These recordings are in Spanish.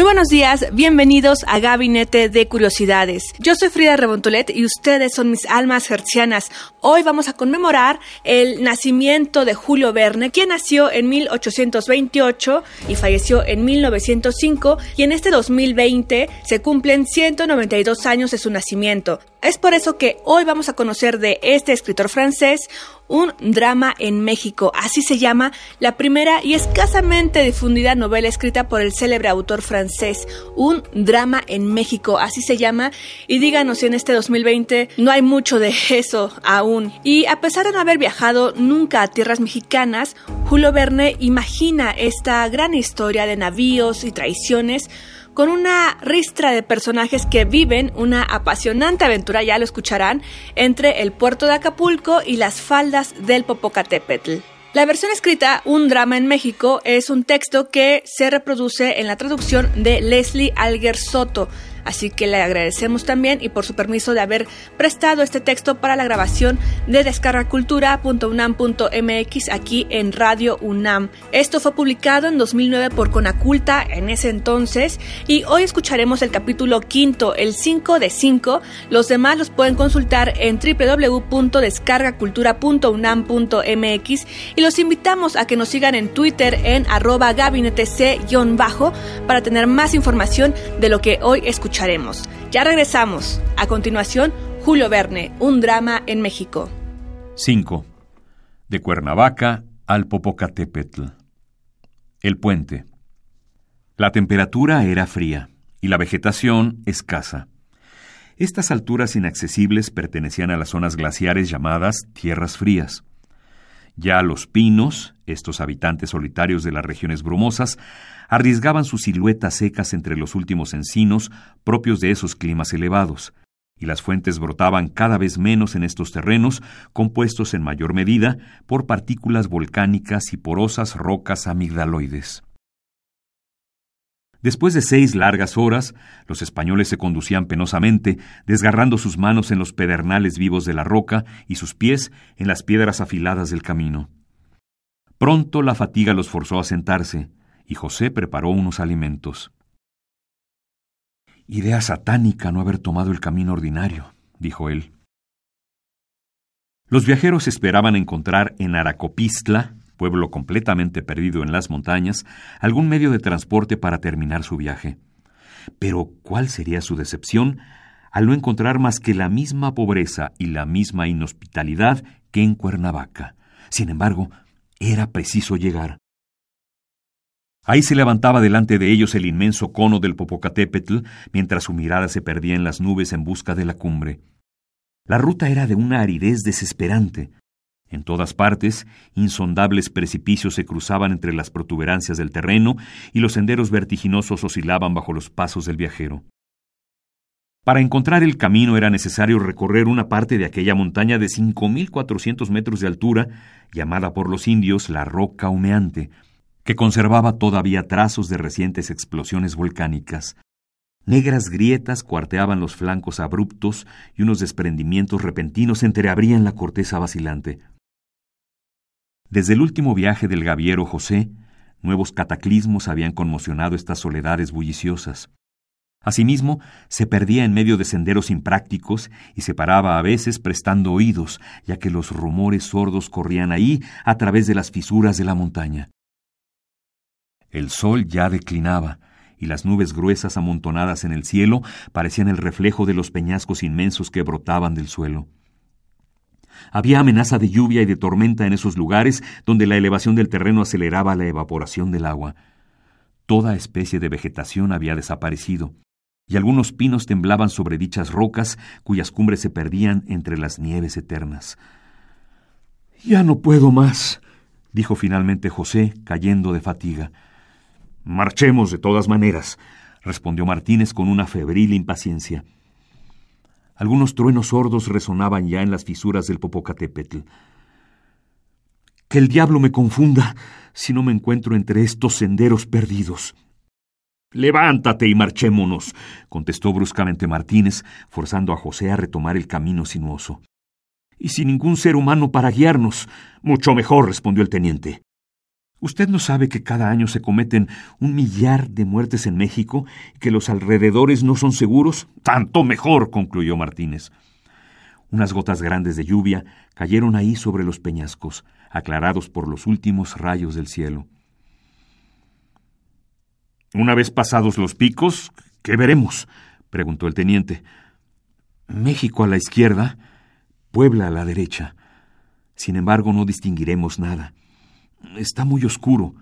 Muy buenos días, bienvenidos a Gabinete de Curiosidades. Yo soy Frida Rebontolet y ustedes son mis almas hercianas. Hoy vamos a conmemorar el nacimiento de Julio Verne, quien nació en 1828 y falleció en 1905 y en este 2020 se cumplen 192 años de su nacimiento. Es por eso que hoy vamos a conocer de este escritor francés un drama en México, así se llama la primera y escasamente difundida novela escrita por el célebre autor francés, Un drama en México, así se llama, y díganos si en este 2020 no hay mucho de eso aún. Y a pesar de no haber viajado nunca a tierras mexicanas, Julio Verne imagina esta gran historia de navíos y traiciones con una ristra de personajes que viven una apasionante aventura, ya lo escucharán, entre el puerto de Acapulco y las faldas del Popocatépetl. La versión escrita Un drama en México es un texto que se reproduce en la traducción de Leslie Alger Soto, así que le agradecemos también y por su permiso de haber prestado este texto para la grabación de descargacultura.unam.mx aquí en Radio UNAM. Esto fue publicado en 2009 por Conaculta en ese entonces y hoy escucharemos el capítulo quinto, el 5 de 5. Los demás los pueden consultar en www.descargacultura.unam.mx y los invitamos a que nos sigan en Twitter en arroba gabinete c-bajo para tener más información de lo que hoy Ya regresamos. A continuación, Julio Verne, un drama en México. 5. De Cuernavaca al Popocatépetl. El puente. La temperatura era fría y la vegetación escasa. Estas alturas inaccesibles pertenecían a las zonas glaciares llamadas tierras frías. Ya los pinos, estos habitantes solitarios de las regiones brumosas, arriesgaban sus siluetas secas entre los últimos encinos propios de esos climas elevados, y las fuentes brotaban cada vez menos en estos terrenos, compuestos en mayor medida por partículas volcánicas y porosas rocas amigdaloides. Después de seis largas horas, los españoles se conducían penosamente, desgarrando sus manos en los pedernales vivos de la roca y sus pies en las piedras afiladas del camino. Pronto la fatiga los forzó a sentarse, y José preparó unos alimentos. Idea satánica no haber tomado el camino ordinario, dijo él. Los viajeros esperaban encontrar en Aracopistla, pueblo completamente perdido en las montañas, algún medio de transporte para terminar su viaje. Pero ¿cuál sería su decepción al no encontrar más que la misma pobreza y la misma inhospitalidad que en Cuernavaca? Sin embargo, era preciso llegar. Ahí se levantaba delante de ellos el inmenso cono del Popocatépetl, mientras su mirada se perdía en las nubes en busca de la cumbre. La ruta era de una aridez desesperante. En todas partes, insondables precipicios se cruzaban entre las protuberancias del terreno y los senderos vertiginosos oscilaban bajo los pasos del viajero. Para encontrar el camino era necesario recorrer una parte de aquella montaña de 5.400 metros de altura, llamada por los indios la Roca Humeante, que conservaba todavía trazos de recientes explosiones volcánicas. Negras grietas cuarteaban los flancos abruptos y unos desprendimientos repentinos entreabrían la corteza vacilante. Desde el último viaje del gaviero José, nuevos cataclismos habían conmocionado estas soledades bulliciosas. Asimismo, se perdía en medio de senderos imprácticos y se paraba a veces prestando oídos, ya que los rumores sordos corrían ahí a través de las fisuras de la montaña. El sol ya declinaba, y las nubes gruesas amontonadas en el cielo parecían el reflejo de los peñascos inmensos que brotaban del suelo. Había amenaza de lluvia y de tormenta en esos lugares donde la elevación del terreno aceleraba la evaporación del agua. Toda especie de vegetación había desaparecido, y algunos pinos temblaban sobre dichas rocas cuyas cumbres se perdían entre las nieves eternas. Ya no puedo más, dijo finalmente José, cayendo de fatiga. Marchemos de todas maneras, respondió Martínez con una febril impaciencia. Algunos truenos sordos resonaban ya en las fisuras del Popocatépetl. Que el diablo me confunda si no me encuentro entre estos senderos perdidos. Levántate y marchémonos, contestó bruscamente Martínez, forzando a José a retomar el camino sinuoso. Y sin ningún ser humano para guiarnos. Mucho mejor, respondió el teniente. ¿Usted no sabe que cada año se cometen un millar de muertes en México y que los alrededores no son seguros? Tanto mejor, concluyó Martínez. Unas gotas grandes de lluvia cayeron ahí sobre los peñascos, aclarados por los últimos rayos del cielo. Una vez pasados los picos, ¿qué veremos? preguntó el teniente. México a la izquierda, Puebla a la derecha. Sin embargo, no distinguiremos nada. Está muy oscuro.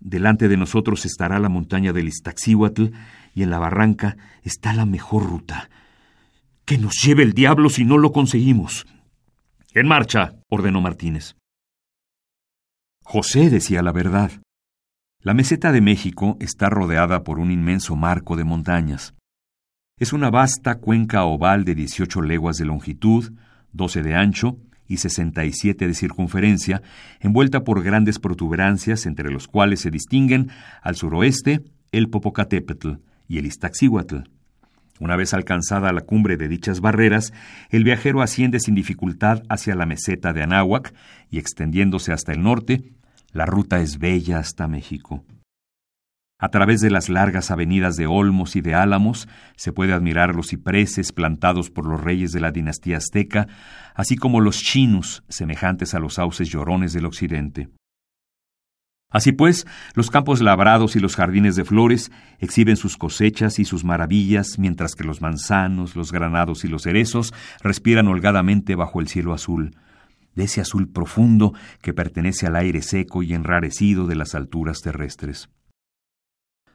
Delante de nosotros estará la montaña del Iztaccíhuatl y en la barranca está la mejor ruta. Que nos lleve el diablo si no lo conseguimos. En marcha, ordenó Martínez. José decía la verdad. La meseta de México está rodeada por un inmenso marco de montañas. Es una vasta cuenca oval de 18 leguas de longitud, 12 de ancho y 67 de circunferencia, envuelta por grandes protuberancias entre los cuales se distinguen al suroeste el Popocatépetl y el Iztaccíhuatl. Una vez alcanzada la cumbre de dichas barreras, el viajero asciende sin dificultad hacia la meseta de Anáhuac y extendiéndose hasta el norte, la ruta es bella hasta México. A través de las largas avenidas de olmos y de álamos se puede admirar los cipreses plantados por los reyes de la dinastía azteca, así como los chinus, semejantes a los sauces llorones del occidente. Así pues, los campos labrados y los jardines de flores exhiben sus cosechas y sus maravillas, mientras que los manzanos, los granados y los cerezos respiran holgadamente bajo el cielo azul, de ese azul profundo que pertenece al aire seco y enrarecido de las alturas terrestres.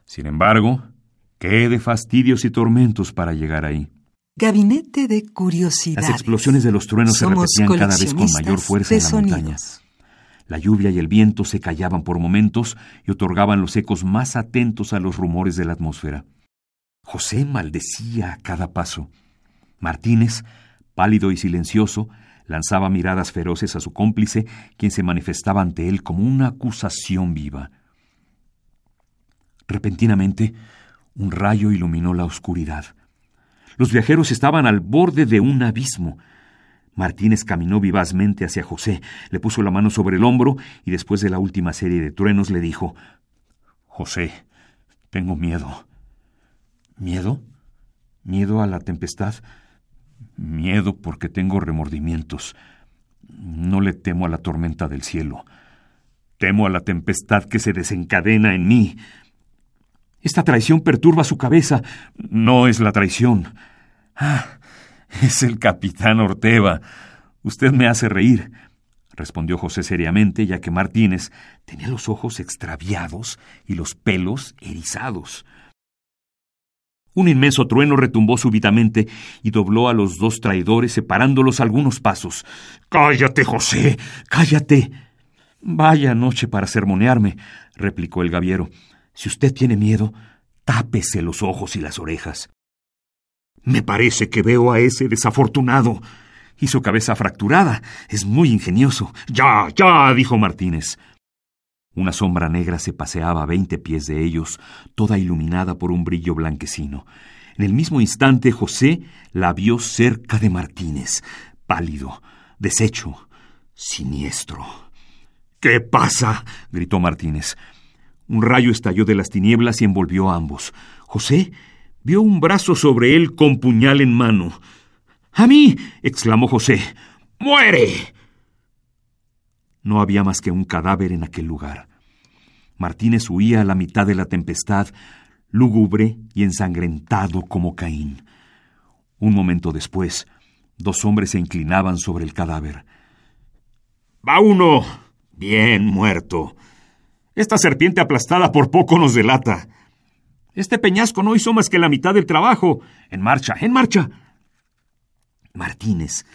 Sin embargo, qué de fastidios y tormentos para llegar ahí. Gabinete de curiosidades. Las explosiones de los truenos se repetían cada vez con mayor fuerza en la montaña. La lluvia y el viento se callaban por momentos y otorgaban los ecos más atentos a los rumores de la atmósfera. José maldecía a cada paso. Martínez, pálido y silencioso, lanzaba miradas feroces a su cómplice, quien se manifestaba ante él como una acusación viva. Repentinamente, un rayo iluminó la oscuridad. Los viajeros estaban al borde de un abismo. Martínez caminó vivazmente hacia José, le puso la mano sobre el hombro y después de la última serie de truenos le dijo José, tengo miedo. ¿Miedo? ¿Miedo a la tempestad? Miedo porque tengo remordimientos. No le temo a la tormenta del cielo. Temo a la tempestad que se desencadena en mí. Esta traición perturba su cabeza. No es la traición. Ah, es el capitán Orteva. Usted me hace reír, respondió José seriamente, ya que Martínez tenía los ojos extraviados y los pelos erizados. Un inmenso trueno retumbó súbitamente y dobló a los dos traidores, separándolos algunos pasos. Cállate, José. Cállate. Vaya noche para sermonearme, replicó el gaviero. Si usted tiene miedo, tápese los ojos y las orejas. Me parece que veo a ese desafortunado. Y su cabeza fracturada. Es muy ingenioso. Ya, ya, dijo Martínez. Una sombra negra se paseaba a veinte pies de ellos, toda iluminada por un brillo blanquecino. En el mismo instante José la vio cerca de Martínez, pálido, deshecho, siniestro. ¿Qué pasa? gritó Martínez. Un rayo estalló de las tinieblas y envolvió a ambos. José vio un brazo sobre él con puñal en mano. ¡A mí! exclamó José. ¡Muere! No había más que un cadáver en aquel lugar. Martínez huía a la mitad de la tempestad, lúgubre y ensangrentado como Caín. Un momento después, dos hombres se inclinaban sobre el cadáver. Va uno. Bien muerto. Esta serpiente aplastada por poco nos delata. Este peñasco no hizo más que la mitad del trabajo. En marcha, en marcha. Martínez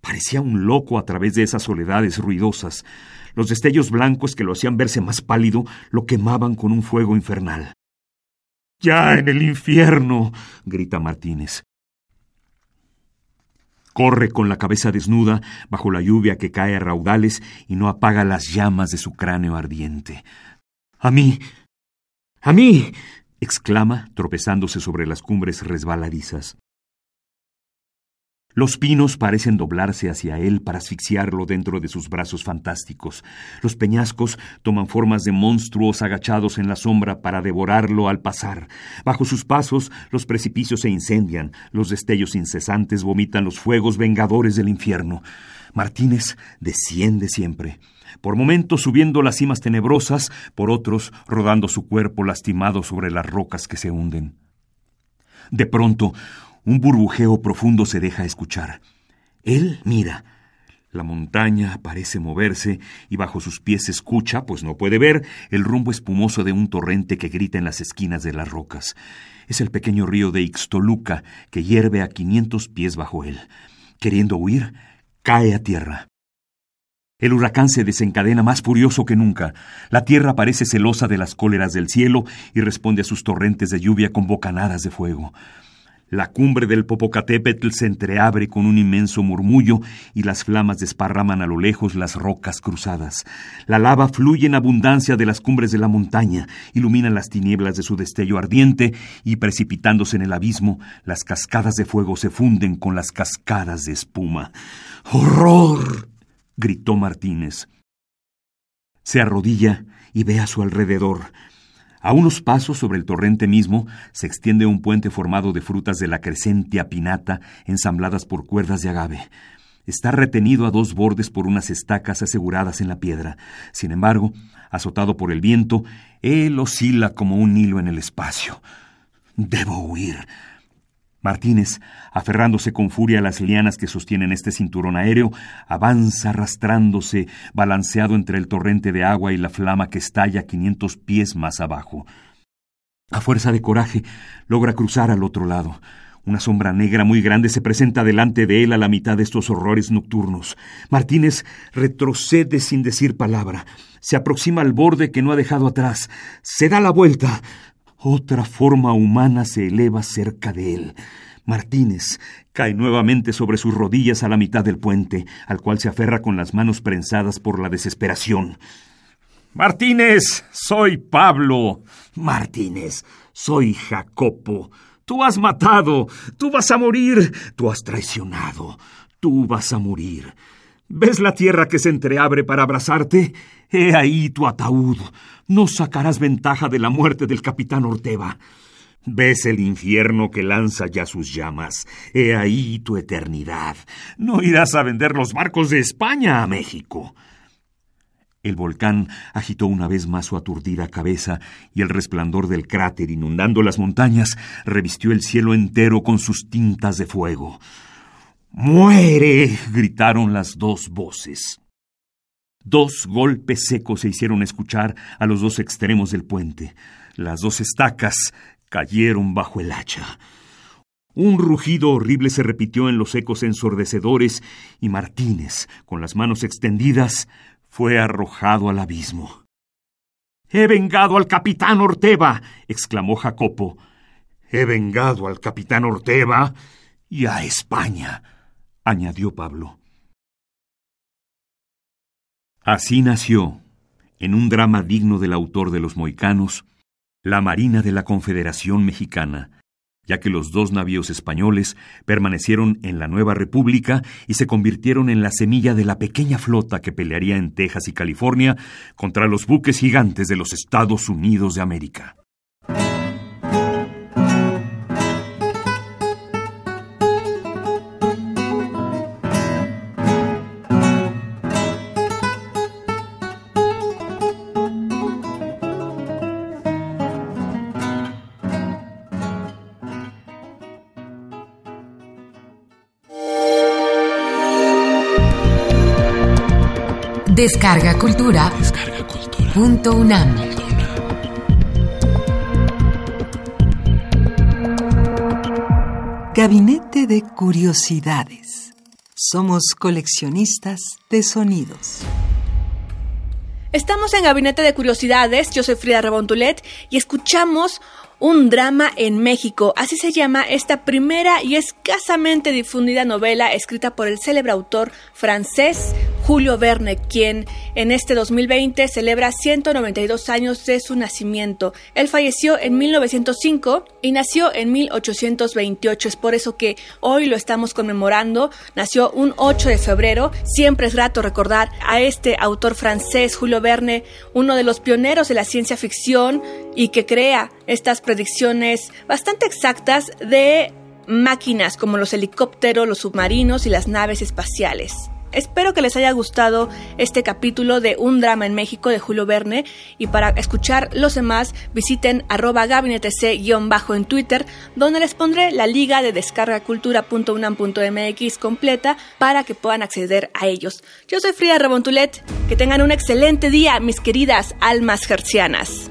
parecía un loco a través de esas soledades ruidosas. Los destellos blancos que lo hacían verse más pálido lo quemaban con un fuego infernal. Ya en el infierno, grita Martínez. Corre con la cabeza desnuda bajo la lluvia que cae a raudales y no apaga las llamas de su cráneo ardiente. A mí. A mí. exclama, tropezándose sobre las cumbres resbaladizas. Los pinos parecen doblarse hacia él para asfixiarlo dentro de sus brazos fantásticos. Los peñascos toman formas de monstruos agachados en la sombra para devorarlo al pasar. Bajo sus pasos, los precipicios se incendian, los destellos incesantes vomitan los fuegos vengadores del infierno. Martínez desciende siempre, por momentos subiendo las cimas tenebrosas, por otros rodando su cuerpo lastimado sobre las rocas que se hunden. De pronto, un burbujeo profundo se deja escuchar. Él mira. La montaña parece moverse y bajo sus pies escucha, pues no puede ver, el rumbo espumoso de un torrente que grita en las esquinas de las rocas. Es el pequeño río de Ixtoluca que hierve a quinientos pies bajo él. Queriendo huir, cae a tierra. El huracán se desencadena más furioso que nunca. La tierra parece celosa de las cóleras del cielo y responde a sus torrentes de lluvia con bocanadas de fuego. La cumbre del Popocatépetl se entreabre con un inmenso murmullo y las flamas desparraman a lo lejos las rocas cruzadas. La lava fluye en abundancia de las cumbres de la montaña, ilumina las tinieblas de su destello ardiente y precipitándose en el abismo, las cascadas de fuego se funden con las cascadas de espuma. ¡Horror! gritó Martínez. Se arrodilla y ve a su alrededor. A unos pasos sobre el torrente mismo se extiende un puente formado de frutas de la crescentia pinata ensambladas por cuerdas de agave. Está retenido a dos bordes por unas estacas aseguradas en la piedra. Sin embargo, azotado por el viento, él oscila como un hilo en el espacio. Debo huir. Martínez, aferrándose con furia a las lianas que sostienen este cinturón aéreo, avanza arrastrándose, balanceado entre el torrente de agua y la flama que estalla quinientos pies más abajo. A fuerza de coraje, logra cruzar al otro lado. Una sombra negra muy grande se presenta delante de él a la mitad de estos horrores nocturnos. Martínez retrocede sin decir palabra. Se aproxima al borde que no ha dejado atrás. Se da la vuelta. Otra forma humana se eleva cerca de él. Martínez cae nuevamente sobre sus rodillas a la mitad del puente, al cual se aferra con las manos prensadas por la desesperación. Martínez, soy Pablo. Martínez, soy Jacopo. Tú has matado, tú vas a morir, tú has traicionado, tú vas a morir. ¿Ves la tierra que se entreabre para abrazarte? He ahí tu ataúd. No sacarás ventaja de la muerte del capitán Orteva. ¿Ves el infierno que lanza ya sus llamas? He ahí tu eternidad. No irás a vender los barcos de España a México. El volcán agitó una vez más su aturdida cabeza y el resplandor del cráter inundando las montañas revistió el cielo entero con sus tintas de fuego. ¡Muere! gritaron las dos voces. Dos golpes secos se hicieron escuchar a los dos extremos del puente. Las dos estacas cayeron bajo el hacha. Un rugido horrible se repitió en los ecos ensordecedores y Martínez, con las manos extendidas, fue arrojado al abismo. He vengado al capitán Orteva, exclamó Jacopo. He vengado al capitán Orteva y a España añadió Pablo. Así nació, en un drama digno del autor de los Moicanos, la Marina de la Confederación Mexicana, ya que los dos navíos españoles permanecieron en la nueva república y se convirtieron en la semilla de la pequeña flota que pelearía en Texas y California contra los buques gigantes de los Estados Unidos de América. Descarga Cultura. Punto UNAM. Gabinete de Curiosidades. Somos coleccionistas de sonidos. Estamos en Gabinete de Curiosidades, yo soy Frida Rebontulet y escuchamos un drama en México, así se llama esta primera y escasamente difundida novela escrita por el célebre autor francés Julio Verne, quien en este 2020 celebra 192 años de su nacimiento. Él falleció en 1905 y nació en 1828, es por eso que hoy lo estamos conmemorando. Nació un 8 de febrero. Siempre es grato recordar a este autor francés, Julio Verne, uno de los pioneros de la ciencia ficción y que crea estas predicciones bastante exactas de máquinas como los helicópteros, los submarinos y las naves espaciales. Espero que les haya gustado este capítulo de Un drama en México de Julio Verne y para escuchar los demás visiten arroba gabinetec-bajo en Twitter donde les pondré la liga de descargacultura.unam.mx completa para que puedan acceder a ellos. Yo soy Frida Rebontulet, que tengan un excelente día mis queridas almas gercianas.